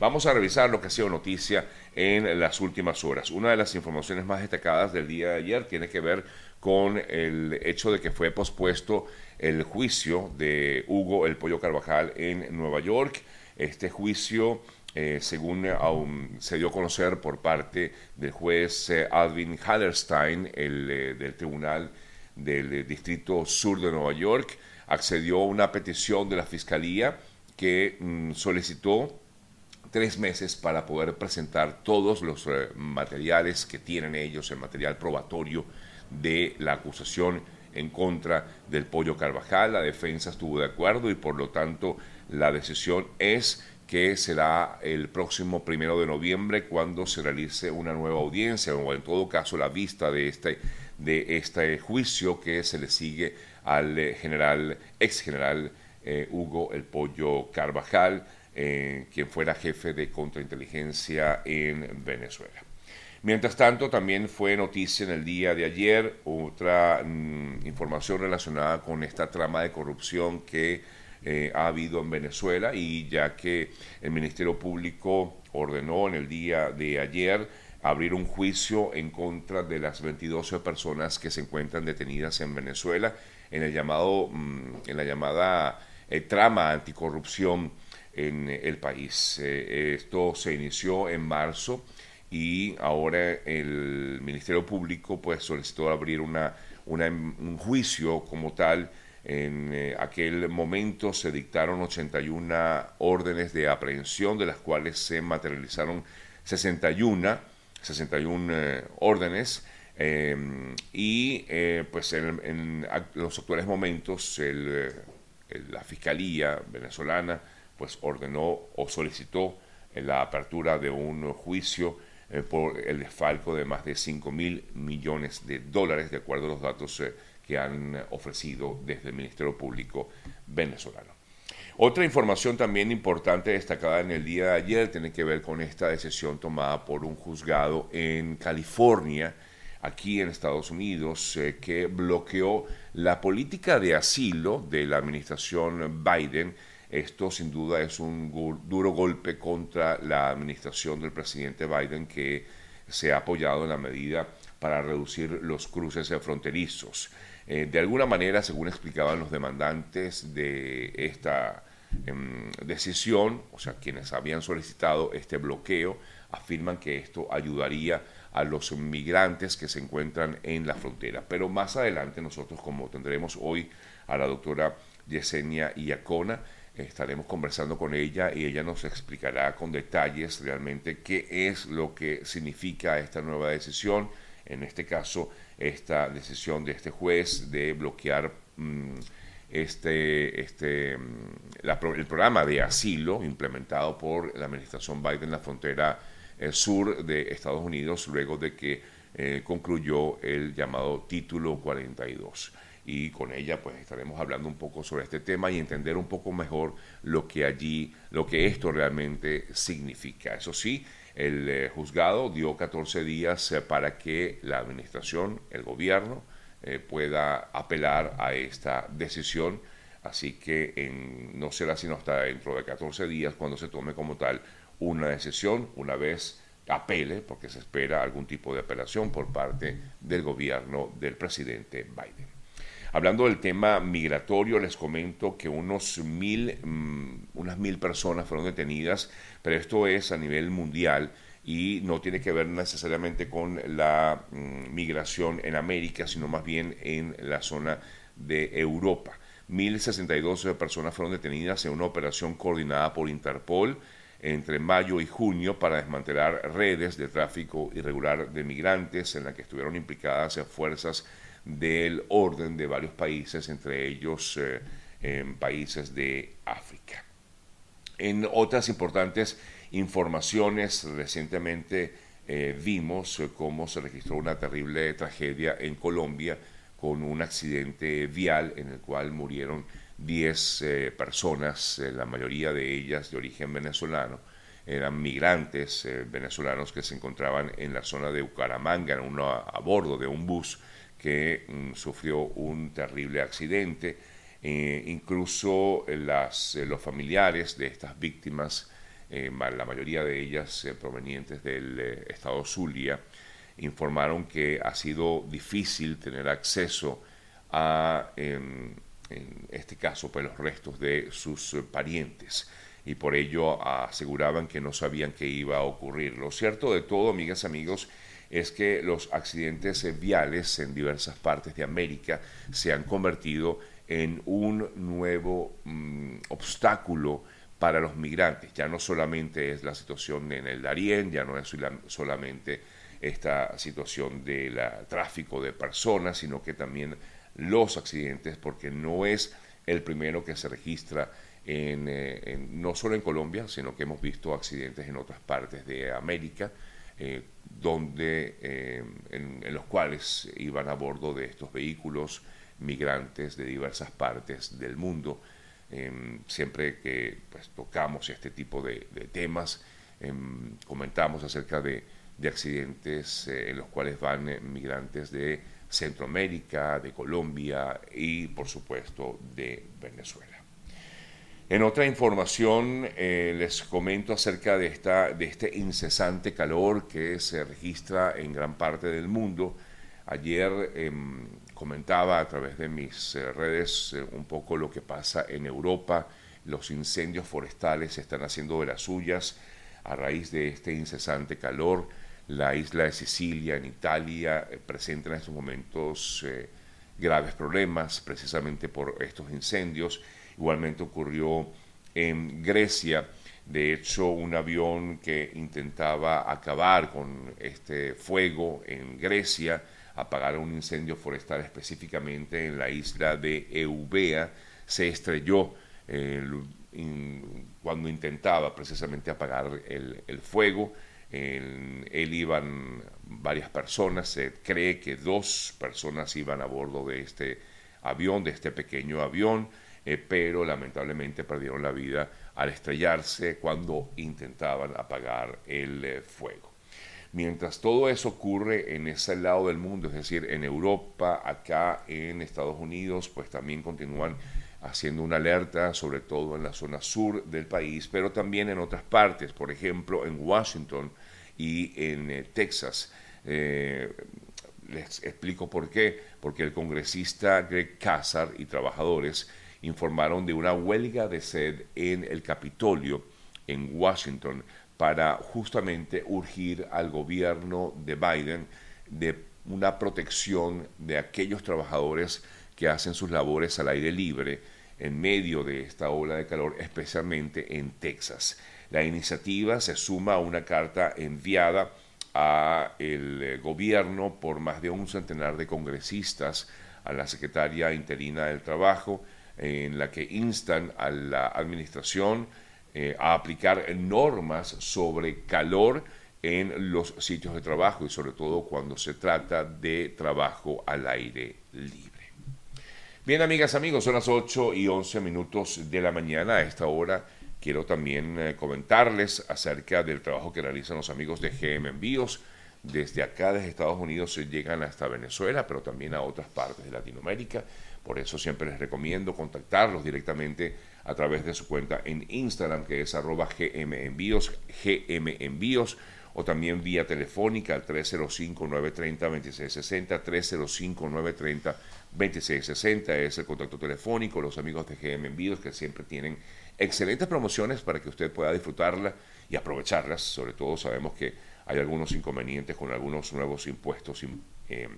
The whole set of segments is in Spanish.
Vamos a revisar lo que ha sido noticia en las últimas horas. Una de las informaciones más destacadas del día de ayer tiene que ver con el hecho de que fue pospuesto el juicio de Hugo El Pollo Carvajal en Nueva York. Este juicio, eh, según se dio a conocer por parte del juez eh, Alvin Hallerstein, el, eh, del Tribunal del Distrito Sur de Nueva York, accedió a una petición de la Fiscalía que mm, solicitó tres meses para poder presentar todos los eh, materiales que tienen ellos, el material probatorio de la acusación en contra del Pollo Carvajal. La defensa estuvo de acuerdo y por lo tanto la decisión es que será el próximo primero de noviembre cuando se realice una nueva audiencia o en todo caso la vista de este, de este juicio que se le sigue al eh, general, ex general eh, Hugo El Pollo Carvajal eh, quien fuera jefe de contrainteligencia en Venezuela. Mientras tanto, también fue noticia en el día de ayer otra mm, información relacionada con esta trama de corrupción que eh, ha habido en Venezuela y ya que el Ministerio Público ordenó en el día de ayer abrir un juicio en contra de las 22 personas que se encuentran detenidas en Venezuela en el llamado mm, en la llamada eh, trama anticorrupción en el país. Eh, esto se inició en marzo y ahora el Ministerio Público pues solicitó abrir una, un juicio como tal. En eh, aquel momento se dictaron 81 órdenes de aprehensión, de las cuales se materializaron 61, 61 eh, órdenes. y pues en, en, los actuales momentos el, la Fiscalía venezolana pues ordenó o solicitó la apertura de un juicio eh, por el desfalco de más de 5 mil millones de dólares, de acuerdo a los datos eh, que han ofrecido desde el Ministerio Público venezolano. Otra información también importante destacada en el día de ayer tiene que ver con esta decisión tomada por un juzgado en California, aquí en Estados Unidos, eh, que bloqueó la política de asilo de la administración Biden esto sin duda es un duro golpe contra la administración del presidente Biden que se ha apoyado en la medida para reducir los cruces fronterizos. Eh, de alguna manera, según explicaban los demandantes de esta em, decisión, o sea, quienes habían solicitado este bloqueo, afirman que esto ayudaría a los migrantes que se encuentran en la frontera. Pero más adelante nosotros, como tendremos hoy a la doctora Yesenia Iacona, estaremos conversando con ella y ella nos explicará con detalles realmente qué es lo que significa esta nueva decisión, en este caso esta decisión de este juez de bloquear mm, este, este, mm, el programa de asilo implementado por la administración Biden en la frontera eh, sur de Estados Unidos luego de que eh, concluyó el llamado título 42 y con ella pues estaremos hablando un poco sobre este tema y entender un poco mejor lo que allí, lo que esto realmente significa. Eso sí, el eh, juzgado dio 14 días eh, para que la administración, el gobierno, pueda apelar a esta decisión. Así que en, no será sino hasta dentro de 14 días cuando se tome como tal una decisión, una vez apele, porque se espera algún tipo de apelación por parte del gobierno del presidente Biden. Hablando del tema migratorio, les comento que unos mil, mm, unas mil personas fueron detenidas, pero esto es a nivel mundial y no tiene que ver necesariamente con la mm, migración en América, sino más bien en la zona de Europa. 1.062 personas fueron detenidas en una operación coordinada por Interpol entre mayo y junio para desmantelar redes de tráfico irregular de migrantes en la que estuvieron implicadas fuerzas del orden de varios países, entre ellos eh, en países de África. En otras importantes informaciones, recientemente eh, vimos cómo se registró una terrible tragedia en Colombia con un accidente vial en el cual murieron 10 eh, personas, la mayoría de ellas de origen venezolano. Eran migrantes venezolanos que se encontraban en la zona de Bucaramanga, a bordo de un bus que mm, sufrió un terrible accidente. Eh, incluso las, eh, los familiares de estas víctimas la mayoría de ellas provenientes del estado Zulia, informaron que ha sido difícil tener acceso a, en este caso, pues los restos de sus parientes y por ello aseguraban que no sabían qué iba a ocurrir. Lo cierto de todo, amigas amigos, es que los accidentes viales en diversas partes de América se han convertido en un nuevo mm, obstáculo para los migrantes. Ya no solamente es la situación en el Darién, ya no es solamente esta situación del tráfico de personas, sino que también los accidentes, porque no es el primero que se registra eh, en, no solo en Colombia, sino que hemos visto accidentes en otras partes de América, eh, donde, eh, en, los cuales iban a bordo de estos vehículos migrantes de diversas partes del mundo. Em, siempre que pues, tocamos este tipo de, temas, em, comentamos acerca de accidentes en los cuales van migrantes de Centroamérica, de Colombia y por supuesto de Venezuela. En otra información eh, les comento acerca de, esta, de este incesante calor que se registra en gran parte del mundo. Ayer em, comentaba a través de mis eh, redes eh, un poco lo que pasa en Europa. Los incendios forestales se están haciendo de las suyas a raíz de este incesante calor. La isla de Sicilia, en Italia, presenta en estos momentos graves problemas precisamente por estos incendios Igualmente ocurrió en Grecia. De hecho, un avión que intentaba acabar con este fuego en Grecia, apagar un incendio forestal específicamente en la isla de Eubea, se estrelló cuando intentaba precisamente apagar el, fuego. En él iban varias personas, se cree que dos personas iban a bordo de este avión, de este pequeño avión. Eh, pero lamentablemente perdieron la vida al estrellarse cuando intentaban apagar el eh, fuego. Mientras todo eso ocurre en ese lado del mundo, es decir, en Europa, acá en Estados Unidos, pues también continúan haciendo una alerta, sobre todo en la zona sur del país, pero también en otras partes, por ejemplo, en Washington y en eh, Texas. les explico por qué. Porque el congresista Greg Casar y trabajadores informaron de una huelga de sed en el Capitolio en Washington para justamente urgir al gobierno de Biden de una protección de aquellos trabajadores que hacen sus labores al aire libre en medio de esta ola de calor, especialmente en Texas. La iniciativa se suma a una carta enviada a el eh, gobierno por más de un centenar de congresistas, a la secretaria interina del Trabajo, en la que instan a la administración eh, a aplicar normas sobre calor en los sitios de trabajo y sobre todo cuando se trata de trabajo al aire libre. Bien, amigas, amigos, son las 8 y 11 minutos de la mañana. A esta hora quiero también eh, comentarles acerca del trabajo que realizan los amigos de GM Envíos. Desde acá, desde Estados Unidos, se llegan hasta Venezuela, pero también a otras partes de Latinoamérica. Por eso siempre les recomiendo contactarlos directamente a través de su cuenta en Instagram, que es arroba gmenvíos, gmenvíos, o también vía telefónica al 305-930-2660, 305-930-2660 es el contacto telefónico, los amigos de GM Envíos que siempre tienen excelentes promociones para que usted pueda disfrutarla y aprovecharlas, sobre todo sabemos que hay algunos inconvenientes con algunos nuevos impuestos eh,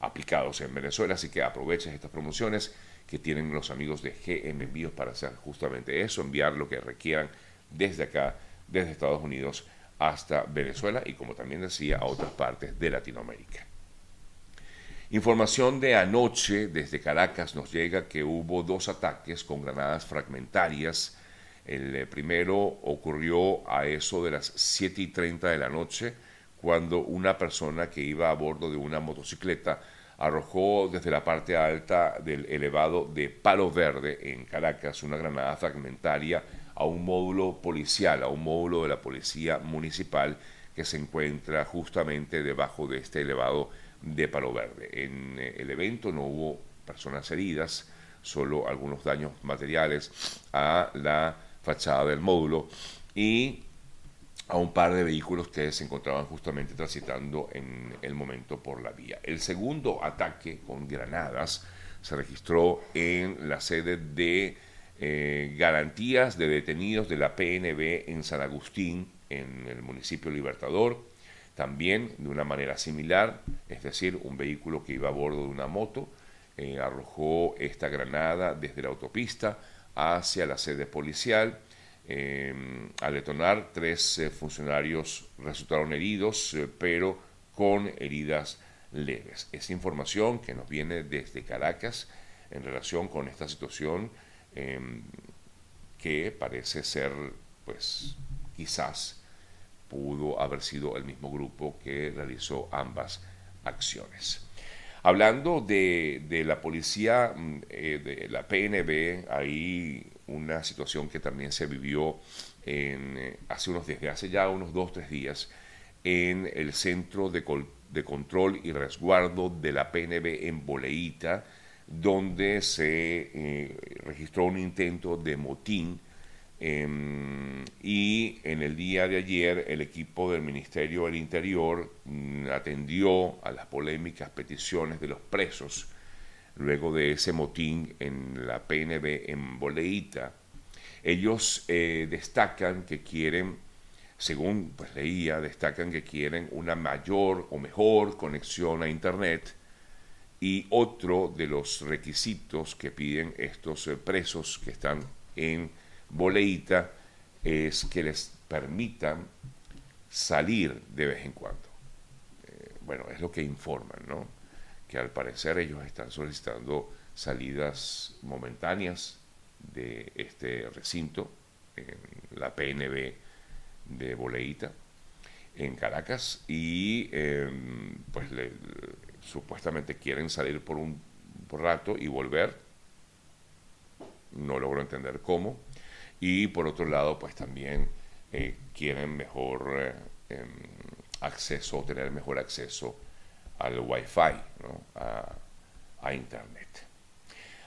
aplicados en Venezuela, así que aprovechen estas promociones que tienen los amigos de GM Envíos para hacer justamente eso, enviar lo que requieran desde acá, desde Estados Unidos hasta Venezuela y como también decía a otras partes de Latinoamérica. Información de anoche desde Caracas nos llega que hubo dos ataques con granadas fragmentarias. El eh, primero ocurrió a eso de las 7 y 30 de la noche cuando una persona que iba a bordo de una motocicleta arrojó desde la parte alta del elevado de Palo Verde en Caracas una granada fragmentaria a un módulo policial, a un módulo de la policía municipal que se encuentra justamente debajo de este elevado de Palo Verde. En eh, el evento no hubo personas heridas, solo algunos daños materiales a la fachada del módulo y a un par de vehículos que se encontraban justamente transitando en el momento por la vía. El segundo ataque con granadas se registró en la sede de eh, garantías de detenidos de la PNB en San Agustín, en el municipio Libertador. También de una manera similar, es decir, un vehículo que iba a bordo de una moto eh, arrojó esta granada desde la autopista hacia la sede policial. Em, al detonar, tres eh, funcionarios resultaron heridos, pero con heridas leves. Es información que nos viene desde Caracas en relación con esta situación Em, que parece ser, pues quizás pudo haber sido el mismo grupo que realizó ambas acciones. Hablando de, la policía, mm, eh, de la PNB, hay una situación que también se vivió en, eh, hace unos desde hace ya unos dos tres días en el centro de, de control y resguardo de la PNB en Boleíta, donde se eh, registró un intento de motín em, y en el día de ayer el equipo del Ministerio del Interior mm, atendió a las polémicas peticiones de los presos luego de ese motín en la PNB en Boleíta. Ellos eh, destacan que quieren, según pues leía, destacan que quieren una mayor o mejor conexión a Internet, y otro de los requisitos que piden estos eh, presos que están en Boleita es que les permitan salir de vez en cuando. Eh, bueno, es lo que informan, ¿no? Que al parecer ellos están solicitando salidas momentáneas de este recinto en la PNB de Boleita en Caracas y em, pues le, supuestamente quieren salir por un rato y volver. No logro entender cómo. Y por otro lado, pues también eh, quieren mejor eh, em, acceso, tener mejor acceso al Wi-Fi, a, a Internet.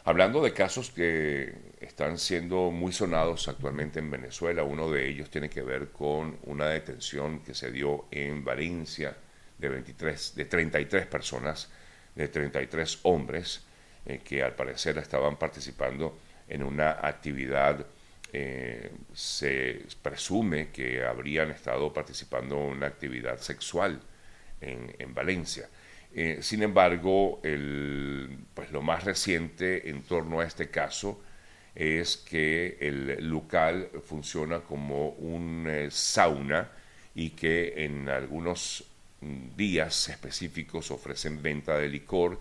Hablando de casos que están siendo muy sonados actualmente en Venezuela, uno de ellos tiene que ver con una detención que se dio en Valencia, de, 23, de 33 personas, de 33 hombres, eh, que al parecer estaban participando en una actividad, eh, se presume que habrían estado participando en una actividad sexual en, en Valencia. Eh, sin embargo, el, pues lo más reciente en torno a este caso es que el local funciona como un sauna y que en algunos días específicos ofrecen venta de licor.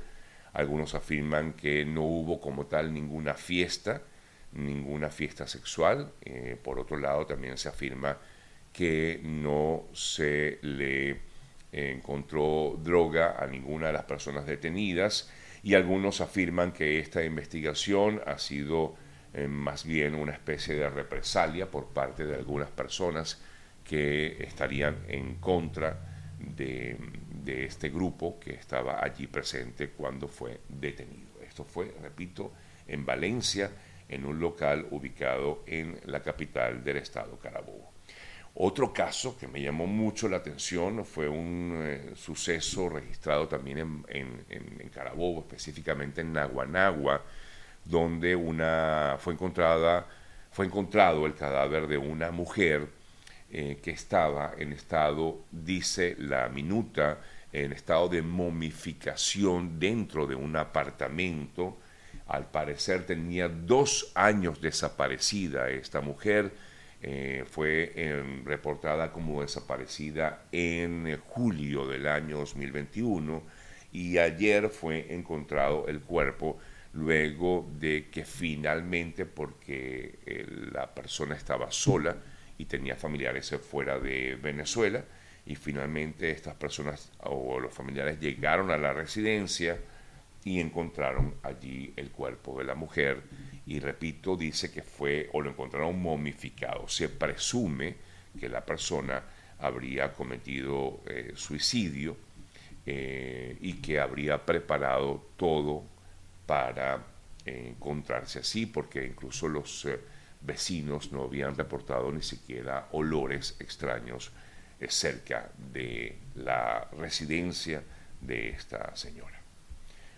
Algunos afirman que no hubo como tal ninguna fiesta, ninguna fiesta sexual. Eh, por otro lado, también se afirma que no se le encontró droga a ninguna de las personas detenidas y algunos afirman que esta investigación ha sido eh, más bien una especie de represalia por parte de algunas personas que estarían en contra de, este grupo que estaba allí presente cuando fue detenido. Esto fue, repito, en Valencia, en un local ubicado en la capital del estado Carabobo. Otro caso que me llamó mucho la atención fue un eh, suceso registrado también en, Carabobo, específicamente en Naguanagua, donde una, fue, fue encontrado el cadáver de una mujer eh, que estaba en estado, dice la minuta, en estado de momificación dentro de un apartamento. Al parecer tenía dos años desaparecida esta mujer. Eh, fue em, reportada como desaparecida en julio del año 2021 y ayer fue encontrado el cuerpo luego de que finalmente, porque eh, la persona estaba sola, y tenía familiares fuera de Venezuela y finalmente estas personas o los familiares llegaron a la residencia y encontraron allí el cuerpo de la mujer y repito, dice que fue o lo encontraron momificado. Se presume que la persona habría cometido eh, suicidio eh, y que habría preparado todo para encontrarse así, porque incluso los vecinos no habían reportado ni siquiera olores extraños eh, cerca de la residencia de esta señora.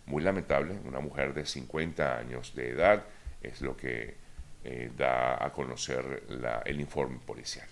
Muy lamentable, una mujer de 50 años de edad es lo que eh, da a conocer el informe policial.